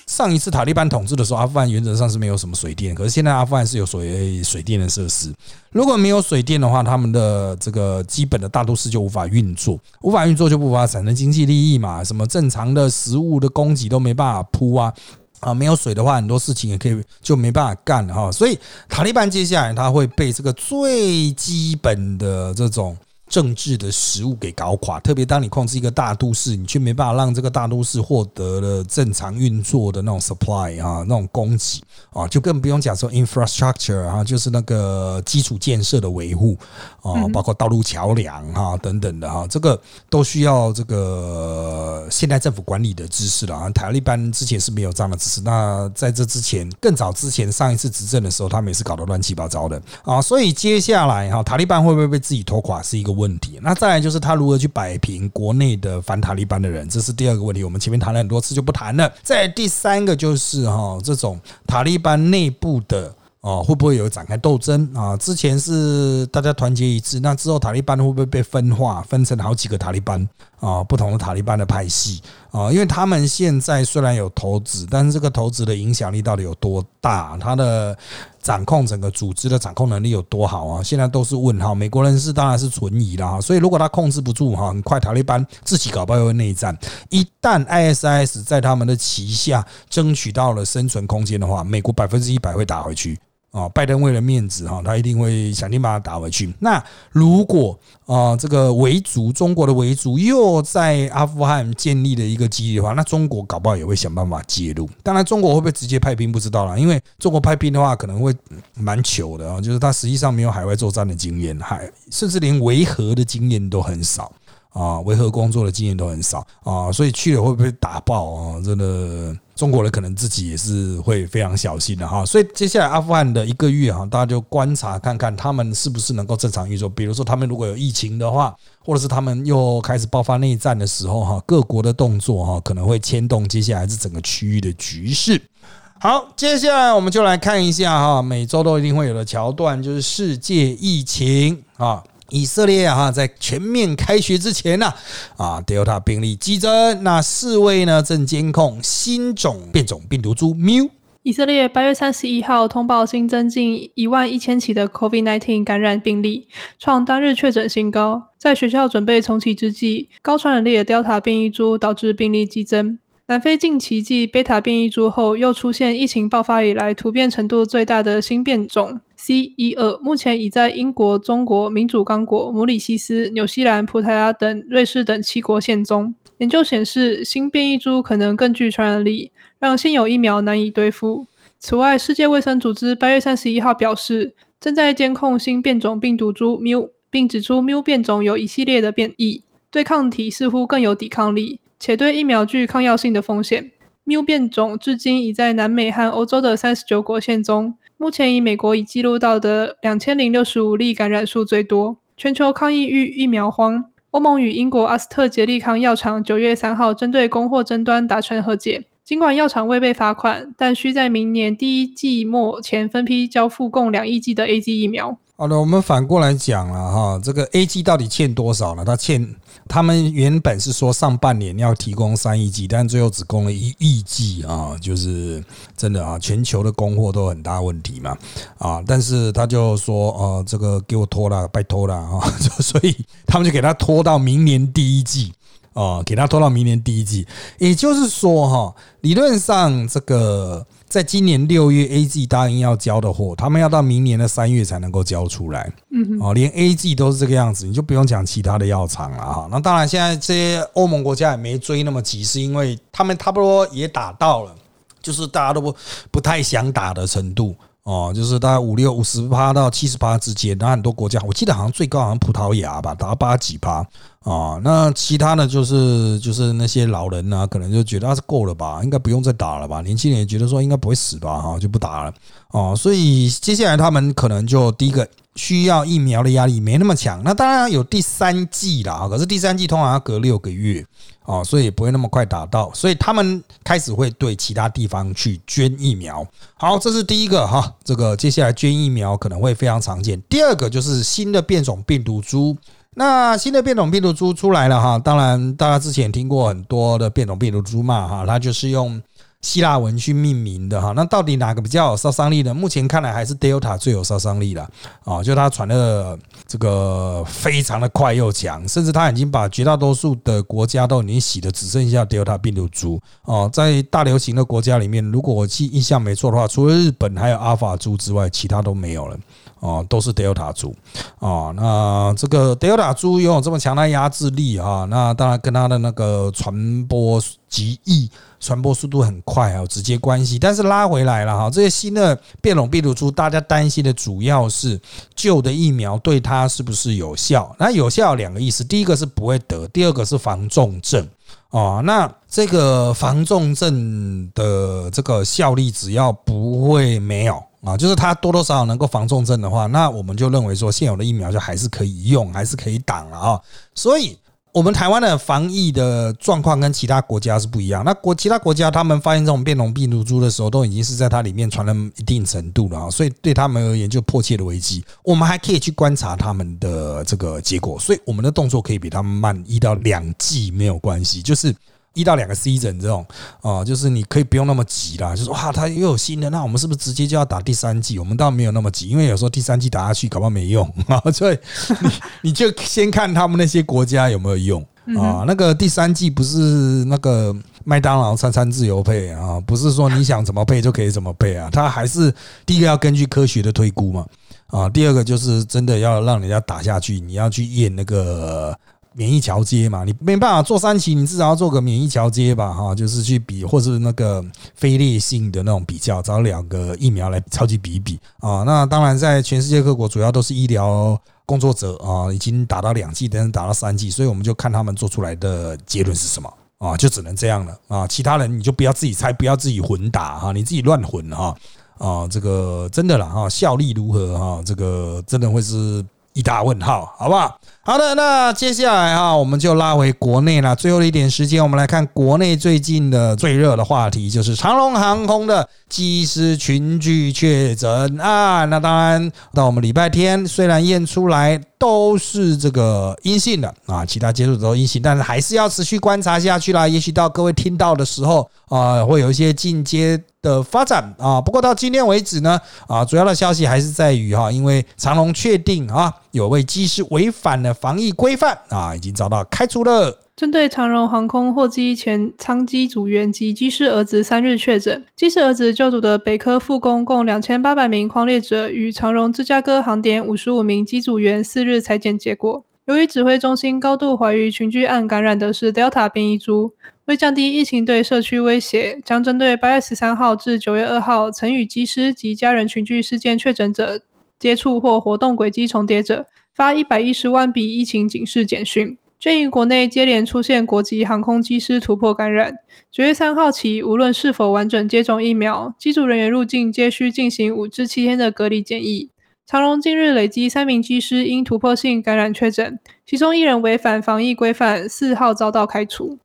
上一次塔利班统治的时候，阿富汗原则上是没有什么水电，可是现在阿富汗是有所谓水电的设施。如果没有水电的话，他们的这个基本的大都市就无法运作，无法运作就无法产生经济利益嘛。什么正常的食物的供给都没办法铺啊。啊，没有水的话，很多事情也可以就没办法干了哈。所以塔利班接下来他会被这个最基本的这种。政治的食物给搞垮，特别当你控制一个大都市，你却没办法让这个大都市获得了正常运作的那种 supply 啊，那种供给啊，就更不用讲说 infrastructure 啊，就是那个基础建设的维护啊，包括道路桥梁啊等等的哈，这个都需要这个现代政府管理的知识了啊。塔利班之前是没有这样的知识，那在这之前更早之前上一次执政的时候，他们也是搞得乱七八糟的啊。所以接下来哈，塔利班会不会被自己拖垮是一个问。问题。那再来就是他如何去摆平国内的反塔利班的人，这是第二个问题。我们前面谈了很多次，就不谈了。再第三个就是哈，这种塔利班内部的。啊，会不会有展开斗争啊？之前是大家团结一致，那之后塔利班会不会被分化，分成好几个塔利班啊？不同的塔利班的派系啊？因为他们现在虽然有投资，但是这个投资的影响力到底有多大？他的掌控整个组织的掌控能力有多好啊？现在都是问号。美国人是当然是存疑了哈，所以如果他控制不住哈，很快塔利班自己搞不好会内战。一旦 ISIS 在他们的旗下争取到了生存空间的话，美国百分之一百会打回去。啊，拜登为了面子哈，他一定会想尽办法打回去。那如果啊，这个维族中国的维族又在阿富汗建立了一个基地的话，那中国搞不好也会想办法介入。当然，中国会不会直接派兵不知道了，因为中国派兵的话可能会蛮糗的啊，就是他实际上没有海外作战的经验，还甚至连维和的经验都很少。啊，维和工作的经验都很少啊，所以去了会不会打爆啊？真的，中国人可能自己也是会非常小心的哈。所以接下来阿富汗的一个月哈，大家就观察看看他们是不是能够正常运作。比如说，他们如果有疫情的话，或者是他们又开始爆发内战的时候哈，各国的动作哈，可能会牵动接下来是整个区域的局势。好，接下来我们就来看一下哈，每周都一定会有的桥段，就是世界疫情啊。以色列啊，在全面开学之前呢，啊，Delta 病例激增，那世卫呢正监控新种变种病毒株 Mu。以色列八月三十一号通报新增近一万一千起的 COVID-19 感染病例，创单日确诊新高。在学校准备重启之际，高传染力的 Delta 变异株导致病例激增。南非近期继贝塔变异株后，又出现疫情爆发以来突变程度最大的新变种。C 一二目前已在英国、中国、民主刚果、姆里西斯、纽西兰、葡萄牙等瑞士等七国现踪。研究显示，新变异株可能更具传染力，让现有疫苗难以对付。此外，世界卫生组织八月三十一号表示，正在监控新变种病毒株 Mu，并指出 Mu 变种有一系列的变异，对抗体似乎更有抵抗力，且对疫苗具抗药性的风险。Mu 变种至今已在南美和欧洲的三十九国现踪。目前以美国已记录到的两千零六十五例感染数最多。全球抗疫遇疫苗荒，欧盟与英国阿斯特捷利康药厂九月三号针对供货争端达成和解。尽管药厂未被罚款，但需在明年第一季末前分批交付共两亿剂的 A Z 疫苗。好的，我们反过来讲了哈，这个 A G 到底欠多少呢？他欠他们原本是说上半年要提供三亿 G，，但最后只供了一亿 G 啊，就是真的啊，全球的供货都有很大问题嘛啊，但是他就说呃，这个给我拖了，拜托了啊，所以他们就给他拖到明年第一季啊，给他拖到明年第一季，也就是说哈，理论上这个。在今年六月，A G 答应要交的货，他们要到明年的三月才能够交出来。嗯，哦，连 A G 都是这个样子，你就不用讲其他的药厂了哈。那当然，现在这些欧盟国家也没追那么急，是因为他们差不多也打到了，就是大家都不不太想打的程度。哦，就是大概五六五十趴到七十趴之间，那很多国家，我记得好像最高好像葡萄牙吧，达八几趴啊。那其他的就是就是那些老人呢，可能就觉得是够了吧，应该不用再打了吧。年轻人也觉得说应该不会死吧，哈，就不打了。哦，所以接下来他们可能就第一个。需要疫苗的压力没那么强，那当然有第三季了，可是第三季通常要隔六个月哦，所以不会那么快打到，所以他们开始会对其他地方去捐疫苗。好，这是第一个哈，这个接下来捐疫苗可能会非常常见。第二个就是新的变种病毒株，那新的变种病毒株出来了哈，当然大家之前听过很多的变种病毒株嘛哈，它就是用。希腊文去命名的哈，那到底哪个比较有杀伤力呢？目前看来还是 Delta 最有杀伤力了啊！就它传的这个非常的快又强，甚至它已经把绝大多数的国家都已经洗的只剩下 Delta 病毒株哦。在大流行的国家里面，如果我记印象没错的话，除了日本还有阿尔法株之外，其他都没有了哦，都是 Delta 株哦。那这个 Delta 株拥有这么强的压制力啊，那当然跟它的那个传播极易。传播速度很快啊，直接关系。但是拉回来了哈，这些新的变种病毒株，大家担心的主要是旧的疫苗对它是不是有效？那有效两个意思，第一个是不会得，第二个是防重症哦。那这个防重症的这个效力，只要不会没有啊，就是它多多少少能够防重症的话，那我们就认为说现有的疫苗就还是可以用，还是可以挡了啊。所以，我们台湾的防疫的状况跟其他国家是不一样。那国其他国家他们发现这种变种病毒株的时候，都已经是在它里面传了一定程度了，所以对他们而言就迫切的危机。我们还可以去观察他们的这个结果，所以我们的动作可以比他们慢一到两季没有关系，就是。一到两个 season 这种啊，就是你可以不用那么急啦。就是哇，他又有新的，那我们是不是直接就要打第三季？我们倒没有那么急，因为有时候第三季打下去，搞不好没用啊。所以你你就先看他们那些国家有没有用啊。那个第三季不是那个麦当劳餐餐自由配啊，不是说你想怎么配就可以怎么配啊。它还是第一个要根据科学的推估嘛啊，第二个就是真的要让人家打下去，你要去验那个。免疫桥接嘛，你没办法做三期，你至少要做个免疫桥接吧，哈，就是去比，或是那个非烈性的那种比较，找两个疫苗来超级比一比啊。那当然，在全世界各国，主要都是医疗工作者啊，已经打到两剂，等打到三剂，所以我们就看他们做出来的结论是什么啊，就只能这样了啊。其他人你就不要自己猜，不要自己混打哈，你自己乱混哈啊，这个真的了哈，效力如何哈，这个真的会是一大问号，好不好？好的，那接下来哈，我们就拉回国内了。最后的一点时间，我们来看国内最近的最热的话题，就是长龙航空的机师群聚确诊啊。那当然，到我们礼拜天，虽然验出来都是这个阴性的啊，其他接触者都阴性，但是还是要持续观察下去啦。也许到各位听到的时候啊，会有一些进阶的发展啊。不过到今天为止呢，啊，主要的消息还是在于哈，因为长龙确定啊，有位机师违反了。防疫规范啊，已经遭到开除了。针对长荣航空货机前舱机组员及机师儿子三日确诊，机师儿子就读的北科复工共两千八百名框列者与长荣芝加哥航点五十五名机组员四日裁检结果。由于指挥中心高度怀疑群聚案感染的是 Delta 变异株，为降低疫情对社区威胁，将针对八月十三号至九月二号曾与机师及家人群聚事件确诊者接触或活动轨迹重叠者。发一百一十万笔疫情警示简讯，鉴于国内接连出现国际航空机师突破感染，九月三号起，无论是否完整接种疫苗，机组人员入境皆需进行五至七天的隔离检疫。长荣近日累积三名机师因突破性感染确诊，其中一人违反防疫规范，四号遭到开除。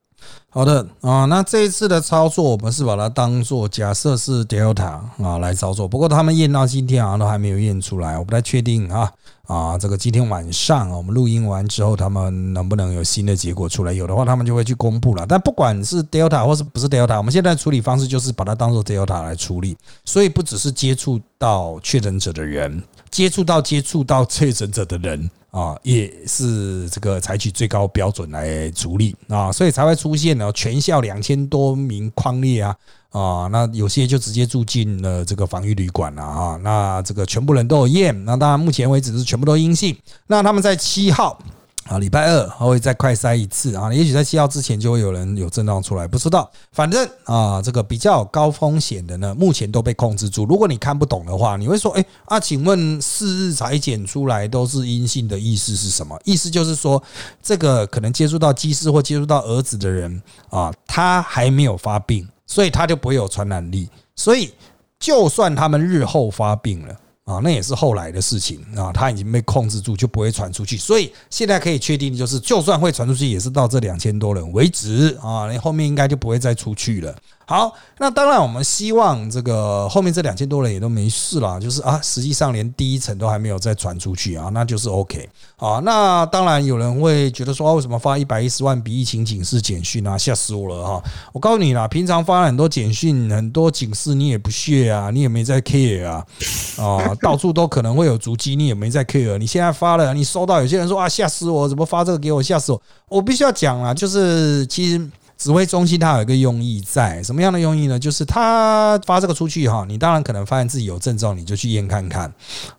好的啊，那这一次的操作，我们是把它当做假设是 Delta 啊来操作。不过他们验到今天好像都还没有验出来，我不太确定啊啊，这个今天晚上我们录音完之后，他们能不能有新的结果出来？有的话，他们就会去公布了。但不管是 Delta 或是不是 Delta，我们现在处理方式就是把它当做 Delta 来处理。所以不只是接触到确诊者的人，接触到接触到确诊者的人。啊，也是这个采取最高标准来处理啊，所以才会出现了全校两千多名框列啊啊，那有些就直接住进了这个防疫旅馆了啊，那这个全部人都有验，那当然目前为止是全部都阴性，那他们在七号。啊，礼拜二还会再快筛一次啊，也许在七号之前就会有人有症状出来，不知道。反正啊，这个比较高风险的呢，目前都被控制住。如果你看不懂的话，你会说，哎啊，请问四日裁剪出来都是阴性的意思是什么？意思就是说，这个可能接触到机师或接触到儿子的人啊，他还没有发病，所以他就不会有传染力。所以，就算他们日后发病了。啊，那也是后来的事情啊，他已经被控制住，就不会传出去。所以现在可以确定就是，就算会传出去，也是到这两千多人为止啊，你后面应该就不会再出去了。好，那当然我们希望这个后面这两千多人也都没事了，就是啊，实际上连第一层都还没有再传出去啊，那就是 OK 啊。那当然有人会觉得说，为什么发一百一十万笔疫情警示简讯啊？吓死我了哈！我告诉你啦，平常发了很多简讯、很多警示，你也不屑啊，你也没在 care 啊啊，到处都可能会有足迹，你也没在 care。你现在发了，你收到有些人说啊，吓死我，怎么发这个给我，吓死我！我必须要讲啊，就是其实。指挥中心它有一个用意在，什么样的用意呢？就是他发这个出去哈，你当然可能发现自己有症状，你就去验看看。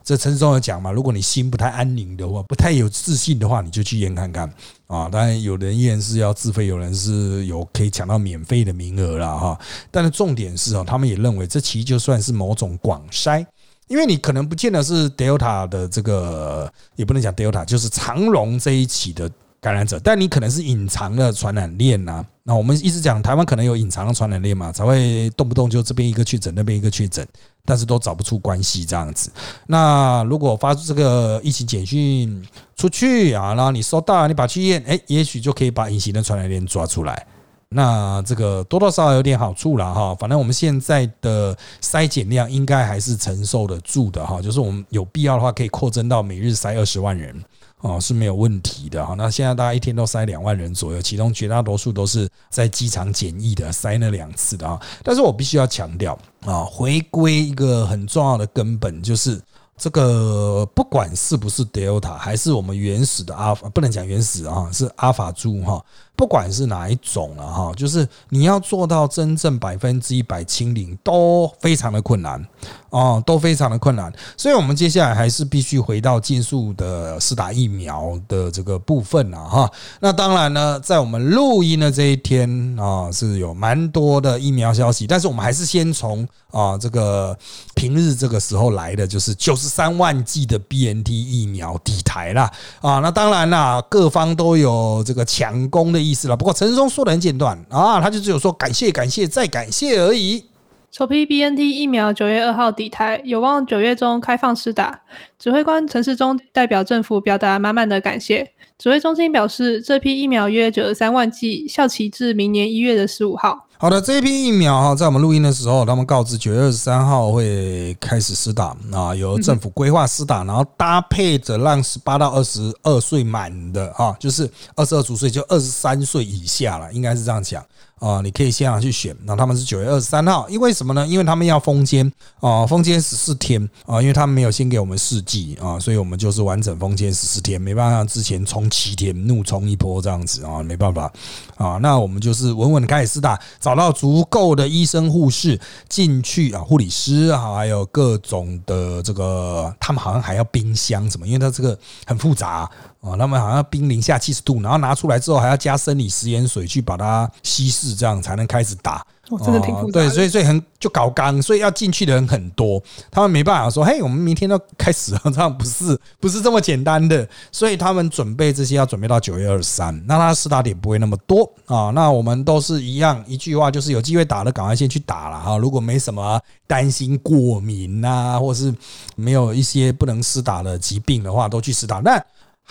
这陈志忠有讲嘛，如果你心不太安宁的话，不太有自信的话，你就去验看看啊。当然有人验是要自费，有人是有可以抢到免费的名额了哈。但是重点是哦，他们也认为这其实就算是某种广筛，因为你可能不见得是 Delta 的这个，也不能讲 Delta，就是长荣这一起的。感染者，但你可能是隐藏的传染链呐。那我们一直讲台湾可能有隐藏的传染链嘛，才会动不动就这边一个确诊，那边一个确诊，但是都找不出关系这样子。那如果发出这个疫情简讯出去啊，然后你收到，你把去验，哎，也许就可以把隐形的传染链抓出来。那这个多多少少有点好处了哈，反正我们现在的筛检量应该还是承受得住的哈，就是我们有必要的话可以扩增到每日筛二十万人哦是没有问题的哈。那现在大家一天都塞两万人左右，其中绝大多数都是在机场检疫的塞了两次的啊。但是我必须要强调啊，回归一个很重要的根本就是。这个不管是不是 Delta，还是我们原始的阿法，不能讲原始啊，是阿法猪哈。不管是哪一种了哈，就是你要做到真正百分之一百清零，都非常的困难哦，都非常的困难。所以，我们接下来还是必须回到技术的施打疫苗的这个部分了哈。那当然呢，在我们录音的这一天啊，是有蛮多的疫苗消息，但是我们还是先从啊这个平日这个时候来的，就是九十三万剂的 BNT 疫苗抵台了啊。那当然啦，各方都有这个抢攻的意。思了，不过陈世忠说的很简短啊，他就只有说感谢、感谢再感谢而已。首批 BNT 疫苗九月二号抵台，有望九月中开放施打。指挥官陈世忠代表政府表达满满的感谢。指挥中心表示，这批疫苗约九十三万剂，效期至明年一月的十五号。好的，这一批疫苗哈，在我们录音的时候，他们告知九月二十三号会开始施打啊，由政府规划施打，然后搭配着让十八到二十二岁满的啊，就是二十二周岁就二十三岁以下了，应该是这样讲。啊，你可以现场去选。那他们是九月二十三号，因为什么呢？因为他们要封监啊，封监十四天啊，因为他们没有先给我们试剂啊，所以我们就是完整封监十四天，没办法之前冲七天，怒冲一波这样子啊，没办法啊。那我们就是稳稳开始试打，找到足够的医生护士进去啊，护理师啊，还有各种的这个，他们好像还要冰箱什么，因为它这个很复杂。啊，他们好像冰零下七十度，然后拿出来之后还要加生理食盐水去把它稀释，这样才能开始打。哦，真的挺复杂。对，所以所以很就搞刚，所以要进去的人很多，他们没办法说，嘿，我们明天都开始了，这样不是不是这么简单的。所以他们准备这些要准备到九月二十三，那他试打点不会那么多啊。那我们都是一样，一句话就是有机会打的，赶快先去打了哈。如果没什么担心过敏啊，或是没有一些不能施打的疾病的话，都去施打。那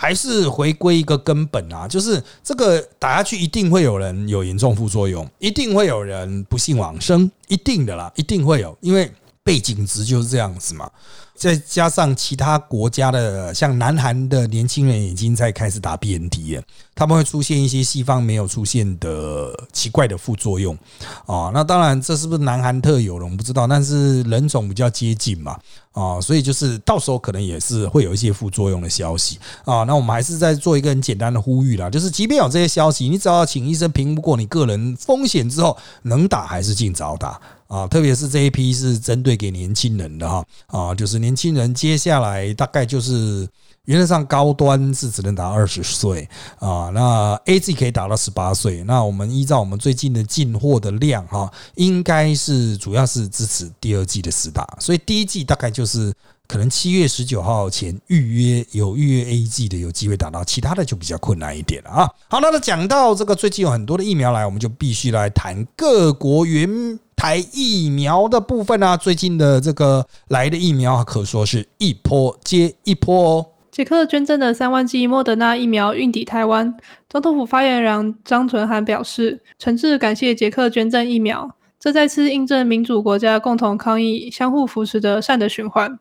还是回归一个根本啊，就是这个打下去一定会有人有严重副作用，一定会有人不幸往生，一定的啦，一定会有，因为背景值就是这样子嘛。再加上其他国家的，像南韩的年轻人已经在开始打 BNT 了，他们会出现一些西方没有出现的奇怪的副作用啊。那当然，这是不是南韩特有的，我们不知道。但是人种比较接近嘛啊，所以就是到时候可能也是会有一些副作用的消息啊。那我们还是在做一个很简单的呼吁啦，就是即便有这些消息，你只要请医生评估过你个人风险之后，能打还是尽早打啊。特别是这一批是针对给年轻人的哈啊，就是年。轻人接下来大概就是原则上高端是只能打二十岁啊，那 A G 可以打到十八岁。那我们依照我们最近的进货的量哈，应该是主要是支持第二季的十打，所以第一季大概就是可能七月十九号前预约有预约 A G 的有机会打到，其他的就比较困难一点了啊。好，那讲到这个最近有很多的疫苗来，我们就必须来谈各国原。台疫苗的部分呢，最近的这个来的疫苗可说是一波接一波哦。捷克捐赠的三万剂莫德纳疫苗运抵台湾，总统府发言人张纯涵表示，诚挚感谢捷克捐赠疫苗，这再次印证民主国家共同抗疫、相互扶持的善的循环。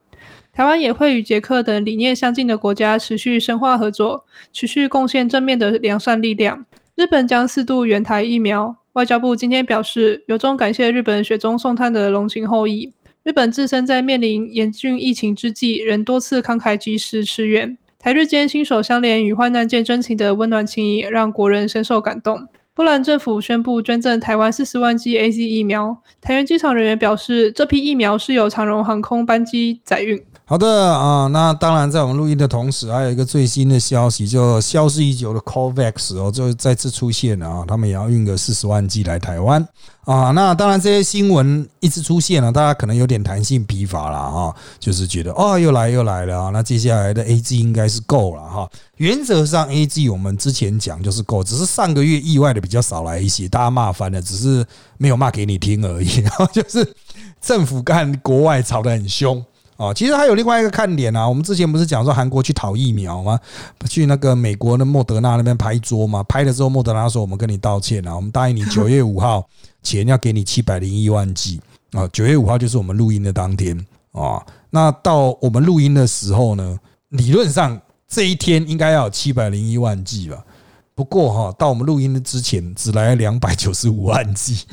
台湾也会与捷克等理念相近的国家持续深化合作，持续贡献正面的良善力量。日本将四度援台疫苗。外交部今天表示，由衷感谢日本雪中送炭的龙情厚谊。日本自身在面临严峻疫情之际，仍多次慷慨及时驰援，台日间心手相连与患难见真情的温暖情谊，让国人深受感动。波兰政府宣布捐赠台湾四十万剂 A Z 疫苗，台湾机场人员表示，这批疫苗是由长荣航空班机载运。好的啊，那当然，在我们录音的同时，还有一个最新的消息，就消失已久的 COVAX 哦，就再次出现了啊，他们也要运个四十万剂来台湾啊。那当然，这些新闻一直出现了，大家可能有点弹性疲乏了哈，就是觉得哦，又来又来了啊。那接下来的 A G 应该是够了哈。原则上 A G 我们之前讲就是够，只是上个月意外的比较少来一些，大家骂翻了，只是没有骂给你听而已。然 后就是政府干国外吵得很凶。哦，其实还有另外一个看点啊，我们之前不是讲说韩国去讨疫苗吗？去那个美国的莫德纳那边拍桌嘛，拍了之后莫德纳说我们跟你道歉啊，我们答应你 九月五号前要给你七百零一万剂啊，九月五号就是我们录音的当天啊，那到我们录音的时候呢，理论上这一天应该要有七百零一万剂吧。不过哈，到我们录音的之前只来了两百九十五万剂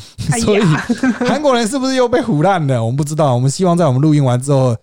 所以韩国人是不是又被唬烂了？我们不知道。我们希望在我们录音完之后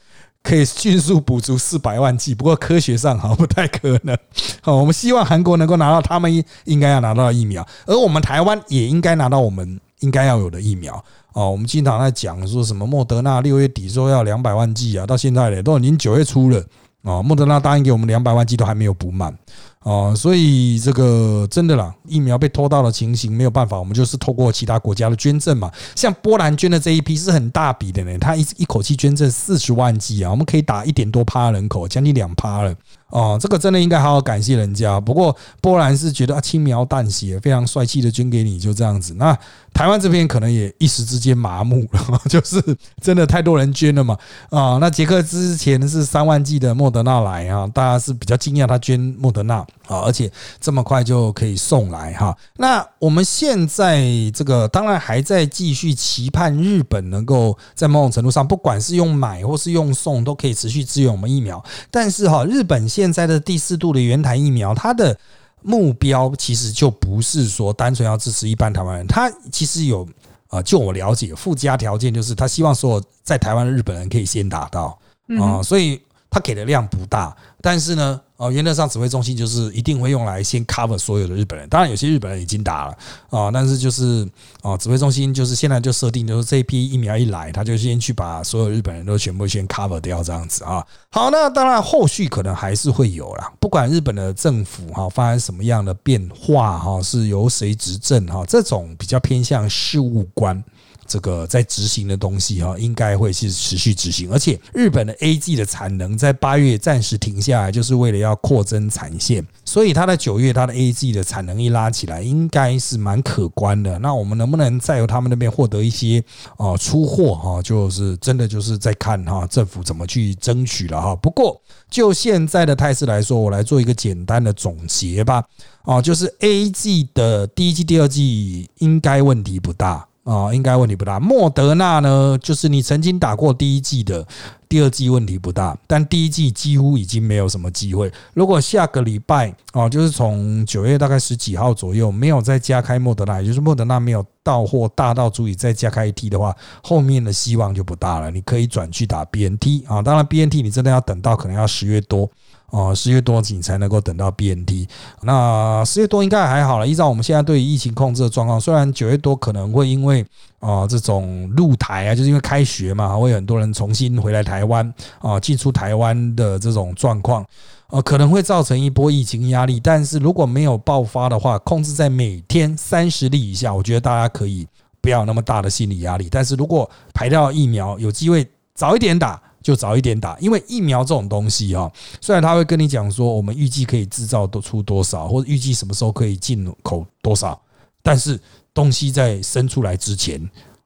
可以迅速补足四百万剂不过科学上哈不太可能。好，我们希望韩国能够拿到他们应该要拿到的疫苗，而我们台湾也应该拿到我们应该要有的疫苗。哦，我们经常在讲说什么莫德纳六月底说要两百万剂啊，到现在嘞都已经九月初了哦，莫德纳答应给我们两百万剂都还没有补满。哦，所以这个真的啦，疫苗被偷到的情形没有办法，我们就是透过其他国家的捐赠嘛。像波兰捐的这一批是很大笔的呢，他一一口气捐赠四十万剂啊，我们可以打一点多趴人口，将近两趴了。哦，这个真的应该好好感谢人家。不过波兰是觉得啊轻描淡写，非常帅气的捐给你，就这样子。那台湾这边可能也一时之间麻木了，就是真的太多人捐了嘛。啊，那捷克之前是三万剂的莫德纳来啊，大家是比较惊讶他捐莫德纳。啊，而且这么快就可以送来哈。那我们现在这个当然还在继续期盼日本能够在某种程度上，不管是用买或是用送，都可以持续支援我们疫苗。但是哈，日本现在的第四度的原台疫苗，它的目标其实就不是说单纯要支持一般台湾人，他其实有啊，就我了解，附加条件就是他希望所有在台湾的日本人可以先达到啊，所以他给的量不大，但是呢。哦，原则上指挥中心就是一定会用来先 cover 所有的日本人，当然有些日本人已经打了啊，但是就是哦，指挥中心就是现在就设定就是这批疫苗一来，他就先去把所有日本人都全部先 cover 掉这样子啊。好，那当然后续可能还是会有啦，不管日本的政府哈发生什么样的变化哈，是由谁执政哈，这种比较偏向事务官。这个在执行的东西哈，应该会是持续执行，而且日本的 A G 的产能在八月暂时停下来，就是为了要扩增产线，所以它的九月它的 A G 的产能一拉起来，应该是蛮可观的。那我们能不能再由他们那边获得一些啊出货哈，就是真的就是在看哈政府怎么去争取了哈。不过就现在的态势来说，我来做一个简单的总结吧。啊，就是 A G 的第一季、第二季应该问题不大。啊，应该问题不大。莫德纳呢，就是你曾经打过第一季的，第二季问题不大，但第一季几乎已经没有什么机会。如果下个礼拜啊，就是从九月大概十几号左右没有再加开莫德纳，也就是莫德纳没有到货大到足以再加开一 T 的话，后面的希望就不大了。你可以转去打 BNT 啊，当然 BNT 你真的要等到可能要十月多。哦，十月多你才能够等到 BNT。那十月多应该还好了，依照我们现在对于疫情控制的状况，虽然九月多可能会因为啊这种入台啊，就是因为开学嘛，会有很多人重新回来台湾啊，进出台湾的这种状况，呃，可能会造成一波疫情压力。但是如果没有爆发的话，控制在每天三十例以下，我觉得大家可以不要那么大的心理压力。但是如果排到疫苗有机会早一点打。就早一点打，因为疫苗这种东西啊，虽然他会跟你讲说我们预计可以制造多出多少，或者预计什么时候可以进口多少，但是东西在生出来之前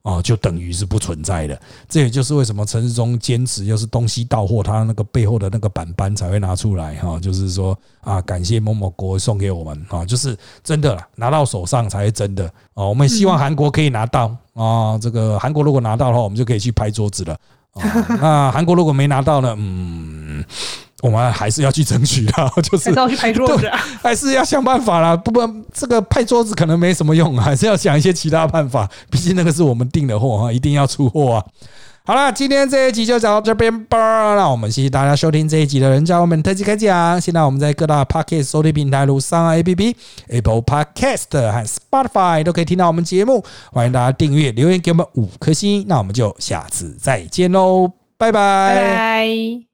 啊，就等于是不存在的。这也就是为什么陈世忠坚持，就是东西到货，他那个背后的那个板板才会拿出来哈，就是说啊，感谢某某国送给我们啊，就是真的了，拿到手上才是真的啊。我们希望韩国可以拿到啊，这个韩国如果拿到的话，我们就可以去拍桌子了。那韩国如果没拿到呢？嗯，我们还是要去争取的，就是要去拍桌子，还是要想办法啦。不不，这个拍桌子可能没什么用，还是要想一些其他办法。毕竟那个是我们订的货啊，一定要出货啊。好了，今天这一集就讲到这边吧。那我们谢谢大家收听这一集的人教我们特辑开讲。现在我们在各大 Podcast 收听平台，如上 A P P、Apple Podcast 和 Spotify 都可以听到我们节目。欢迎大家订阅、留言给我们五颗星。那我们就下次再见喽，拜拜。